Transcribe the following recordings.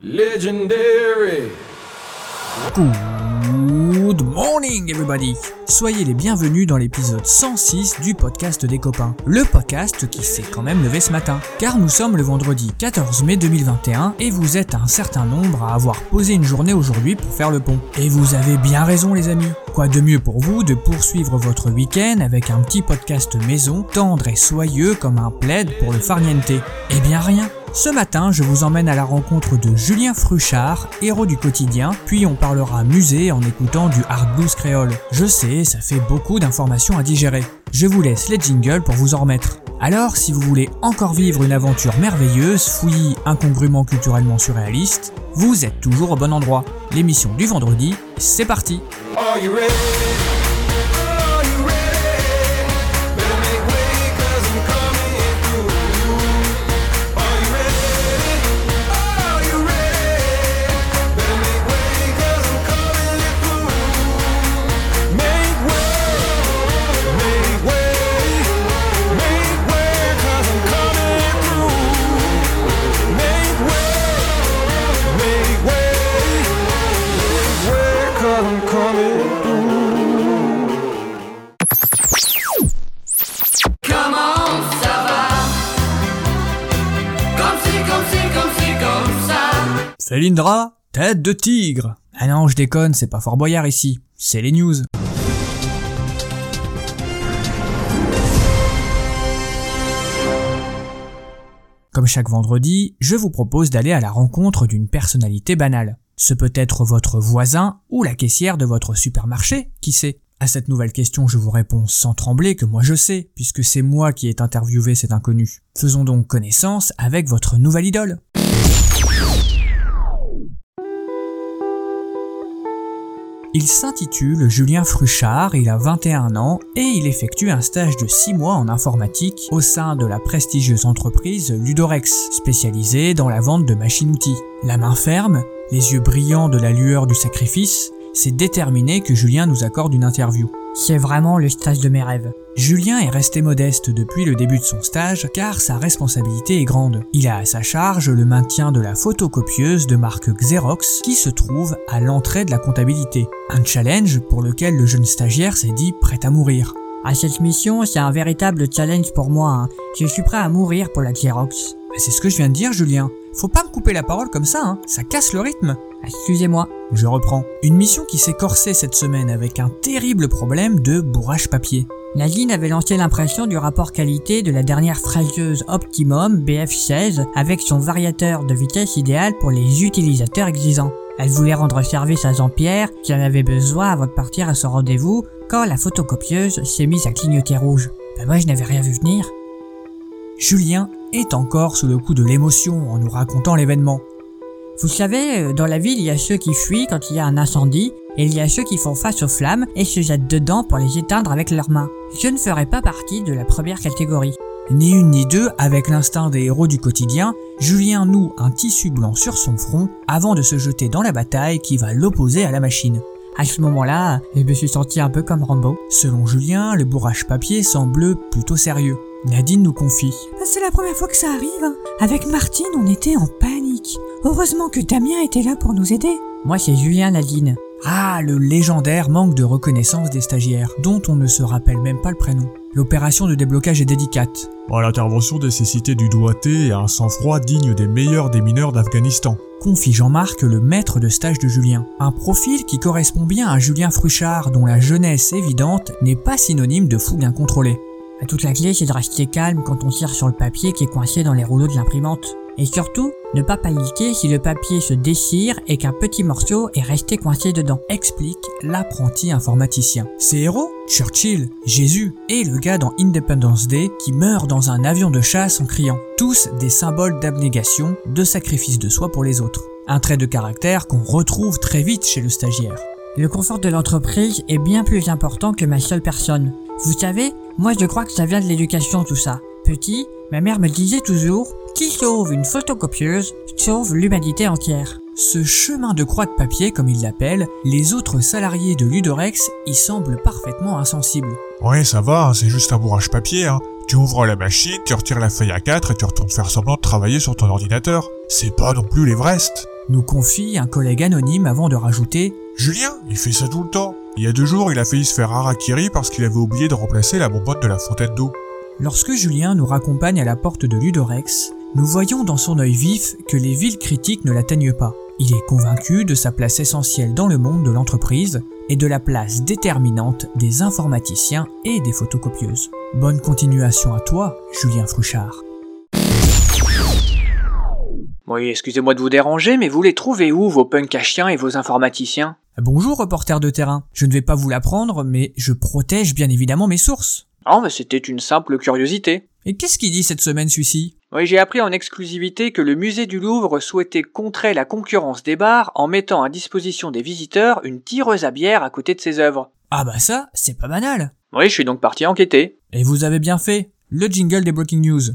Legendary. Ooh. Good morning everybody Soyez les bienvenus dans l'épisode 106 du podcast des copains. Le podcast qui s'est quand même levé ce matin. Car nous sommes le vendredi 14 mai 2021 et vous êtes un certain nombre à avoir posé une journée aujourd'hui pour faire le pont. Et vous avez bien raison les amis. Quoi de mieux pour vous de poursuivre votre week-end avec un petit podcast maison, tendre et soyeux comme un plaid pour le farniente? Eh bien rien ce matin, je vous emmène à la rencontre de Julien Fruchard, héros du quotidien, puis on parlera musée en écoutant du hard blues créole. Je sais, ça fait beaucoup d'informations à digérer. Je vous laisse les jingles pour vous en remettre. Alors, si vous voulez encore vivre une aventure merveilleuse, fouillis incongrument culturellement surréaliste, vous êtes toujours au bon endroit. L'émission du vendredi, c'est parti? Tête de tigre Ah non, je déconne, c'est pas Fort Boyard ici, c'est les news. Comme chaque vendredi, je vous propose d'aller à la rencontre d'une personnalité banale. Ce peut être votre voisin ou la caissière de votre supermarché, qui sait. À cette nouvelle question, je vous réponds sans trembler que moi je sais, puisque c'est moi qui ai interviewé cet inconnu. Faisons donc connaissance avec votre nouvelle idole. Il s'intitule Julien Fruchard, il a 21 ans et il effectue un stage de 6 mois en informatique au sein de la prestigieuse entreprise Ludorex, spécialisée dans la vente de machines-outils. La main ferme, les yeux brillants de la lueur du sacrifice, c'est déterminé que Julien nous accorde une interview. C'est vraiment le stage de mes rêves. Julien est resté modeste depuis le début de son stage car sa responsabilité est grande. Il a à sa charge le maintien de la photocopieuse de marque Xerox qui se trouve à l'entrée de la comptabilité. Un challenge pour lequel le jeune stagiaire s'est dit prêt à mourir. À cette mission, c'est un véritable challenge pour moi. hein. Je suis prêt à mourir pour la Xerox. C'est ce que je viens de dire, Julien. Faut pas me couper la parole comme ça, hein. Ça casse le rythme. Excusez-moi. Je reprends. Une mission qui s'est corsée cette semaine avec un terrible problème de bourrage papier. Nadine avait lancé l'impression du rapport qualité de la dernière fraseuse Optimum BF16 avec son variateur de vitesse idéal pour les utilisateurs exigeants. Elle voulait rendre service à Jean-Pierre qui en avait besoin avant de partir à son rendez-vous quand la photocopieuse s'est mise à clignoter rouge. Ben moi je n'avais rien vu venir. Julien est encore sous le coup de l'émotion en nous racontant l'événement. Vous savez, euh, dans la ville, il y a ceux qui fuient quand il y a un incendie, et il y a ceux qui font face aux flammes et se jettent dedans pour les éteindre avec leurs mains. Je ne ferai pas partie de la première catégorie. Ni une ni deux, avec l'instinct des héros du quotidien, Julien noue un tissu blanc sur son front avant de se jeter dans la bataille qui va l'opposer à la machine. À ce moment-là, je me suis senti un peu comme Rambo. Selon Julien, le bourrage papier semble plutôt sérieux. Nadine nous confie. C'est la première fois que ça arrive. hein. Avec Martine, on était en panique. Heureusement que Damien était là pour nous aider. Moi, c'est Julien Nadine. Ah, le légendaire manque de reconnaissance des stagiaires, dont on ne se rappelle même pas le prénom. L'opération de déblocage est délicate. Bon, L'intervention nécessitait du doigté et un sang-froid digne des meilleurs des mineurs d'Afghanistan. Confie Jean-Marc, le maître de stage de Julien. Un profil qui correspond bien à Julien Fruchard, dont la jeunesse évidente n'est pas synonyme de fougue incontrôlée. Toute la clé, c'est de rester calme quand on tire sur le papier qui est coincé dans les rouleaux de l'imprimante. Et surtout, ne pas paniquer si le papier se déchire et qu'un petit morceau est resté coincé dedans, explique l'apprenti informaticien. Ces héros Churchill, Jésus et le gars dans Independence Day qui meurt dans un avion de chasse en criant. Tous des symboles d'abnégation, de sacrifice de soi pour les autres. Un trait de caractère qu'on retrouve très vite chez le stagiaire. Le confort de l'entreprise est bien plus important que ma seule personne. Vous savez, moi je crois que ça vient de l'éducation tout ça. Petit, ma mère me disait toujours qui sauve une photocopieuse sauve l'humanité entière. Ce chemin de croix de papier, comme il l'appelle, les autres salariés de Ludorex y semblent parfaitement insensibles. Ouais, ça va, c'est juste un bourrage papier, hein. Tu ouvres la machine, tu retires la feuille A4 et tu retournes faire semblant de travailler sur ton ordinateur. C'est pas non plus l'Everest. Nous confie un collègue anonyme avant de rajouter Julien, il fait ça tout le temps. Il y a deux jours, il a failli se faire harakiri parce qu'il avait oublié de remplacer la bonbonne de la fontaine d'eau. Lorsque Julien nous raccompagne à la porte de Ludorex, nous voyons dans son œil vif que les villes critiques ne l'atteignent pas. Il est convaincu de sa place essentielle dans le monde de l'entreprise et de la place déterminante des informaticiens et des photocopieuses. Bonne continuation à toi, Julien Fruchard. Oui, excusez-moi de vous déranger, mais vous les trouvez où, vos punks à chiens et vos informaticiens? Bonjour reporter de terrain. Je ne vais pas vous l'apprendre, mais je protège bien évidemment mes sources. Oh, mais c'était une simple curiosité. Et qu'est-ce qu'il dit cette semaine celui-ci? Oui, j'ai appris en exclusivité que le musée du Louvre souhaitait contrer la concurrence des bars en mettant à disposition des visiteurs une tireuse à bière à côté de ses œuvres. Ah bah ça, c'est pas banal. Oui, je suis donc parti enquêter. Et vous avez bien fait. Le jingle des Breaking News.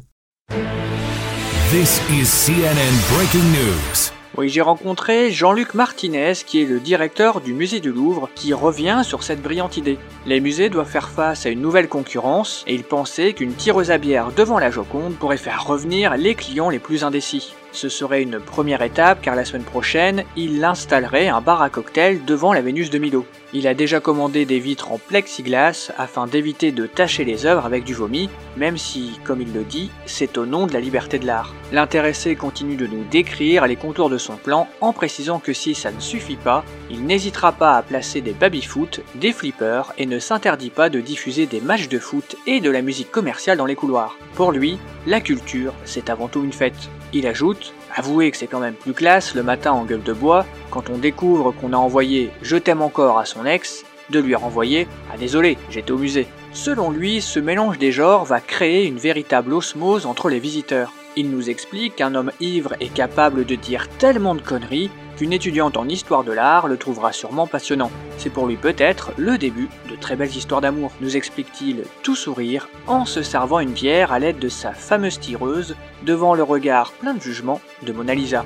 This is CNN Breaking News. Oui, j'ai rencontré Jean-Luc Martinez, qui est le directeur du musée du Louvre, qui revient sur cette brillante idée. Les musées doivent faire face à une nouvelle concurrence, et il pensait qu'une tireuse à bière devant la Joconde pourrait faire revenir les clients les plus indécis. Ce serait une première étape car la semaine prochaine, il installerait un bar à cocktail devant la Vénus de Milo. Il a déjà commandé des vitres en plexiglas afin d'éviter de tacher les œuvres avec du vomi, même si, comme il le dit, c'est au nom de la liberté de l'art. L'intéressé continue de nous décrire les contours de son plan en précisant que si ça ne suffit pas, il n'hésitera pas à placer des baby-foot, des flippers et ne s'interdit pas de diffuser des matchs de foot et de la musique commerciale dans les couloirs. Pour lui, la culture, c'est avant tout une fête. Il ajoute Avouez que c'est quand même plus classe le matin en gueule de bois, quand on découvre qu'on a envoyé Je t'aime encore à son ex, de lui renvoyer Ah désolé, j'étais au musée. Selon lui, ce mélange des genres va créer une véritable osmose entre les visiteurs. Il nous explique qu'un homme ivre est capable de dire tellement de conneries qu'une étudiante en histoire de l'art le trouvera sûrement passionnant. C'est pour lui peut-être le début de très belles histoires d'amour, nous explique-t-il tout sourire en se servant une bière à l'aide de sa fameuse tireuse devant le regard plein de jugement de Mona Lisa.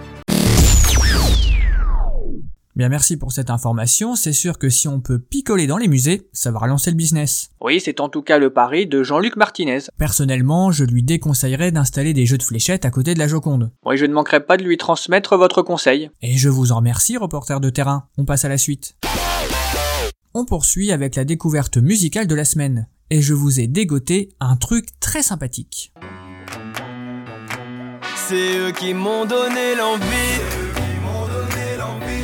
Bien merci pour cette information, c'est sûr que si on peut picoler dans les musées, ça va relancer le business. Oui, c'est en tout cas le pari de Jean-Luc Martinez. Personnellement, je lui déconseillerais d'installer des jeux de fléchettes à côté de la Joconde. Oui, je ne manquerai pas de lui transmettre votre conseil. Et je vous en remercie, reporter de terrain. On passe à la suite. On poursuit avec la découverte musicale de la semaine. Et je vous ai dégoté un truc très sympathique. C'est eux qui m'ont donné l'envie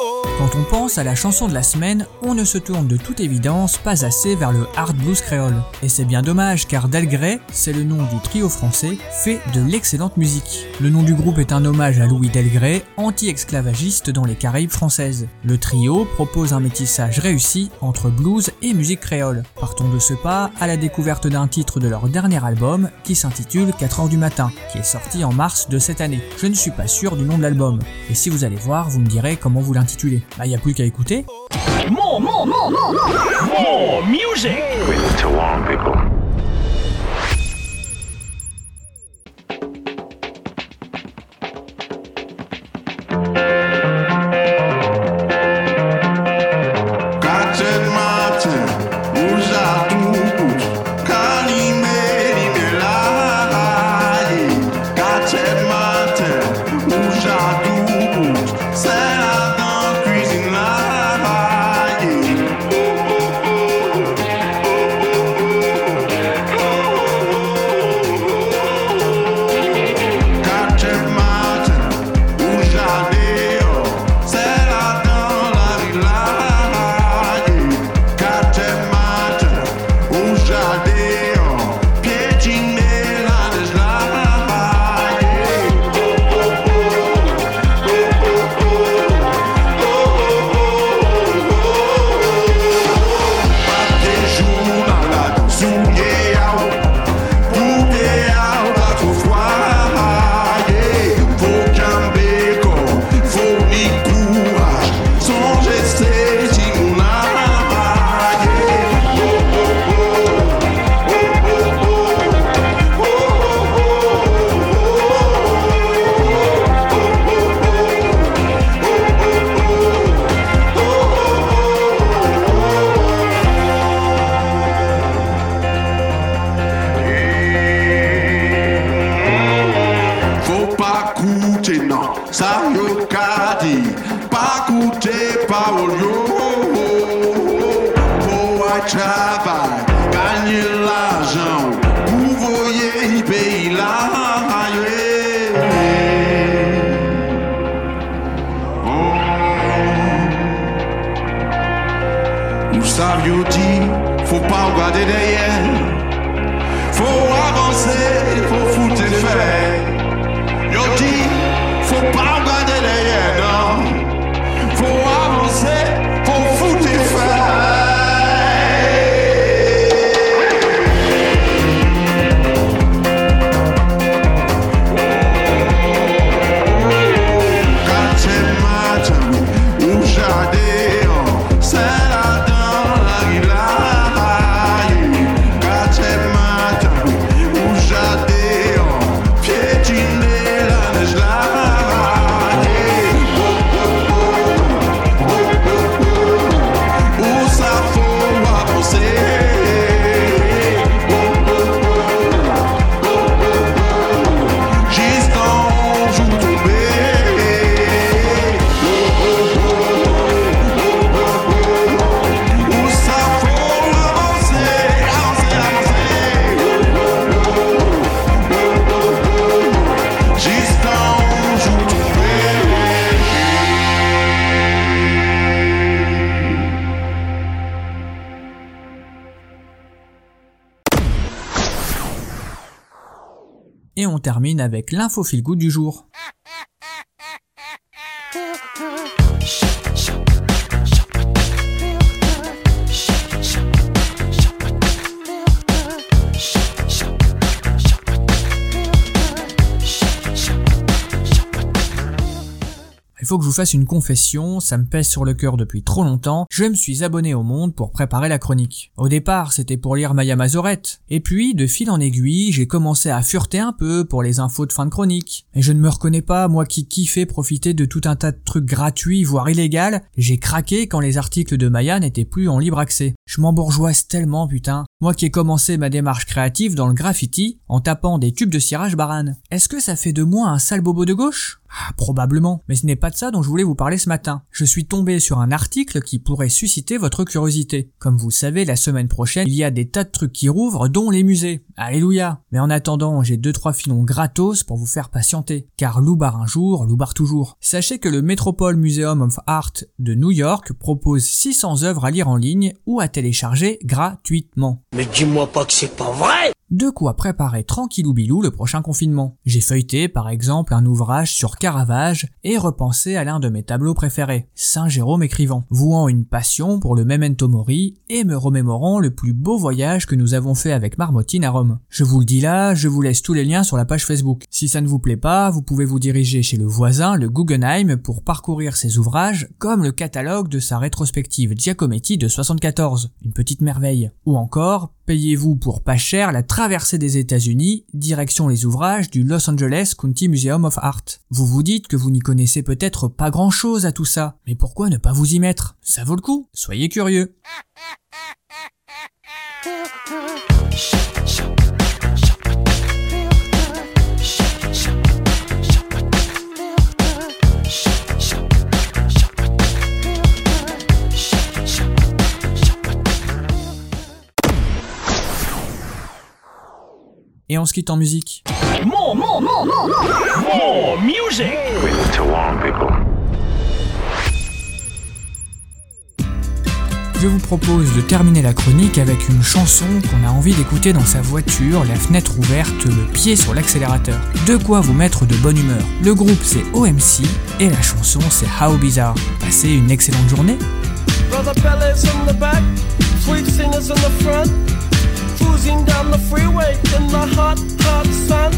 Quand on pense à la chanson de la semaine, on ne se tourne de toute évidence pas assez vers le hard blues créole. Et c'est bien dommage car Delgrès, c'est le nom du trio français, fait de l'excellente musique. Le nom du groupe est un hommage à Louis Delgrès, anti-esclavagiste dans les Caraïbes françaises. Le trio propose un métissage réussi entre blues et musique créole. Partons de ce pas à la découverte d'un titre de leur dernier album qui s'intitule 4 heures du matin, qui est sorti en mars de cette année. Je ne suis pas sûr du nom de l'album. Et si vous allez voir, vous me direz comment vous l'intitulez. Bah y a plus qu'à écouter. to warn people. Savent faut pas regarder derrière. Faut avancer, faut foutre les faits. Yo dit, faut pas termine avec l'info feel du jour. Il faut que je vous fasse une confession, ça me pèse sur le cœur depuis trop longtemps, je me suis abonné au Monde pour préparer la chronique. Au départ, c'était pour lire Maya Mazorette, et puis, de fil en aiguille, j'ai commencé à fureter un peu pour les infos de fin de chronique. Et je ne me reconnais pas, moi qui kiffais profiter de tout un tas de trucs gratuits, voire illégaux, j'ai craqué quand les articles de Maya n'étaient plus en libre accès. Je m'embourgeoise tellement, putain. Moi qui ai commencé ma démarche créative dans le graffiti, en tapant des tubes de cirage barane. Est-ce que ça fait de moi un sale bobo de gauche? Ah, probablement, mais ce n'est pas de ça dont je voulais vous parler ce matin. Je suis tombé sur un article qui pourrait susciter votre curiosité. Comme vous savez, la semaine prochaine, il y a des tas de trucs qui rouvrent, dont les musées. Alléluia Mais en attendant, j'ai deux trois filons gratos pour vous faire patienter. Car loubar un jour, loubar toujours. Sachez que le Metropole Museum of Art de New York propose 600 œuvres à lire en ligne ou à télécharger gratuitement. Mais dis-moi pas que c'est pas vrai De quoi préparer tranquillou bilou le prochain confinement. J'ai feuilleté par exemple un ouvrage sur Caravage et repensé à l'un de mes tableaux préférés, Saint Jérôme écrivant, vouant une passion pour le memento mori et me remémorant le plus beau voyage que nous avons fait avec Marmotine à Rome. Je vous le dis là, je vous laisse tous les liens sur la page Facebook. Si ça ne vous plaît pas, vous pouvez vous diriger chez le voisin, le Guggenheim, pour parcourir ses ouvrages, comme le catalogue de sa rétrospective Giacometti de 74, une petite merveille. Ou encore, payez-vous pour pas cher la traversée des États-Unis, direction les ouvrages du Los Angeles County Museum of Art. Vous vous dites que vous n'y connaissez peut-être pas grand chose à tout ça, mais pourquoi ne pas vous y mettre Ça vaut le coup, soyez curieux. Et on se quitte en musique. More, more, more, more, more, more music. We need to warn people. Je vous propose de terminer la chronique avec une chanson qu'on a envie d'écouter dans sa voiture, la fenêtre ouverte, le pied sur l'accélérateur. De quoi vous mettre de bonne humeur. Le groupe c'est OMC et la chanson c'est How Bizarre. Passez une excellente journée. Cruising down the freeway in the hot, hot sun.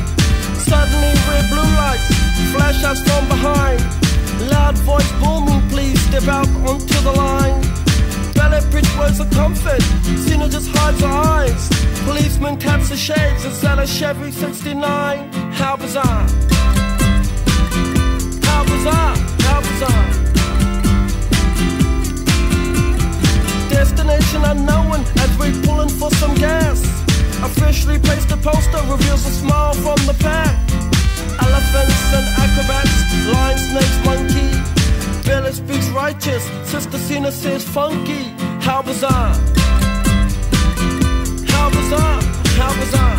Suddenly red blue lights flash us from behind. Loud voice booming, please step out onto the line. Ballet bridge was a comfort, Cena just hides her eyes. Policeman taps the shades, is that a Chevy 69? How bizarre! How bizarre! How bizarre! Destination unknown as we're pulling for some gas. Officially placed a poster reveals a smile from the pack. Elephants and acrobats, lion, snakes, monkey. Billy speaks righteous, Sister Cena says funky. How bizarre! How bizarre! How bizarre!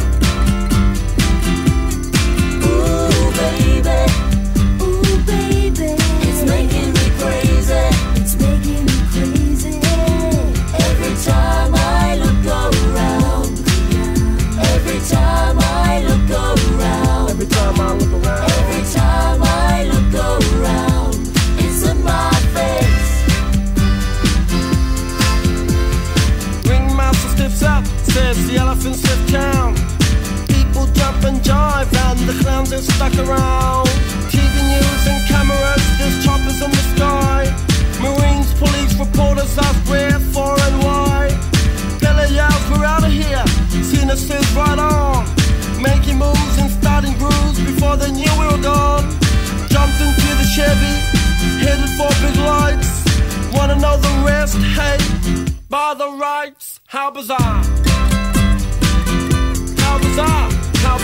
How bizarre! How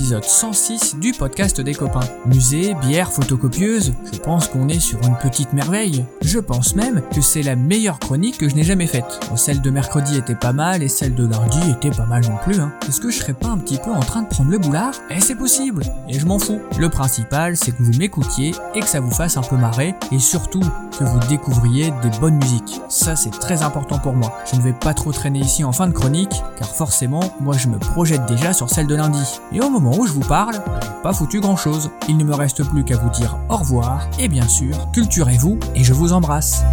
l'épisode 106 du podcast des copains. Musée, bière, photocopieuse, je pense qu'on est sur une petite merveille. Je pense même que c'est la meilleure chronique que je n'ai jamais faite. Celle de mercredi était pas mal et celle de lundi était pas mal non plus. Hein. Est-ce que je serais pas un petit peu en train de prendre le boulard? Eh c'est possible Et je m'en fous. Le principal c'est que vous m'écoutiez et que ça vous fasse un peu marrer et surtout que vous découvriez des bonnes musiques. Ça c'est très important pour moi. Je ne vais pas trop traîner ici en fin de chronique car forcément moi je me projette déjà sur celle de lundi. Et au où je vous parle, j'ai pas foutu grand chose. Il ne me reste plus qu'à vous dire au revoir et bien sûr, culturez-vous et je vous embrasse.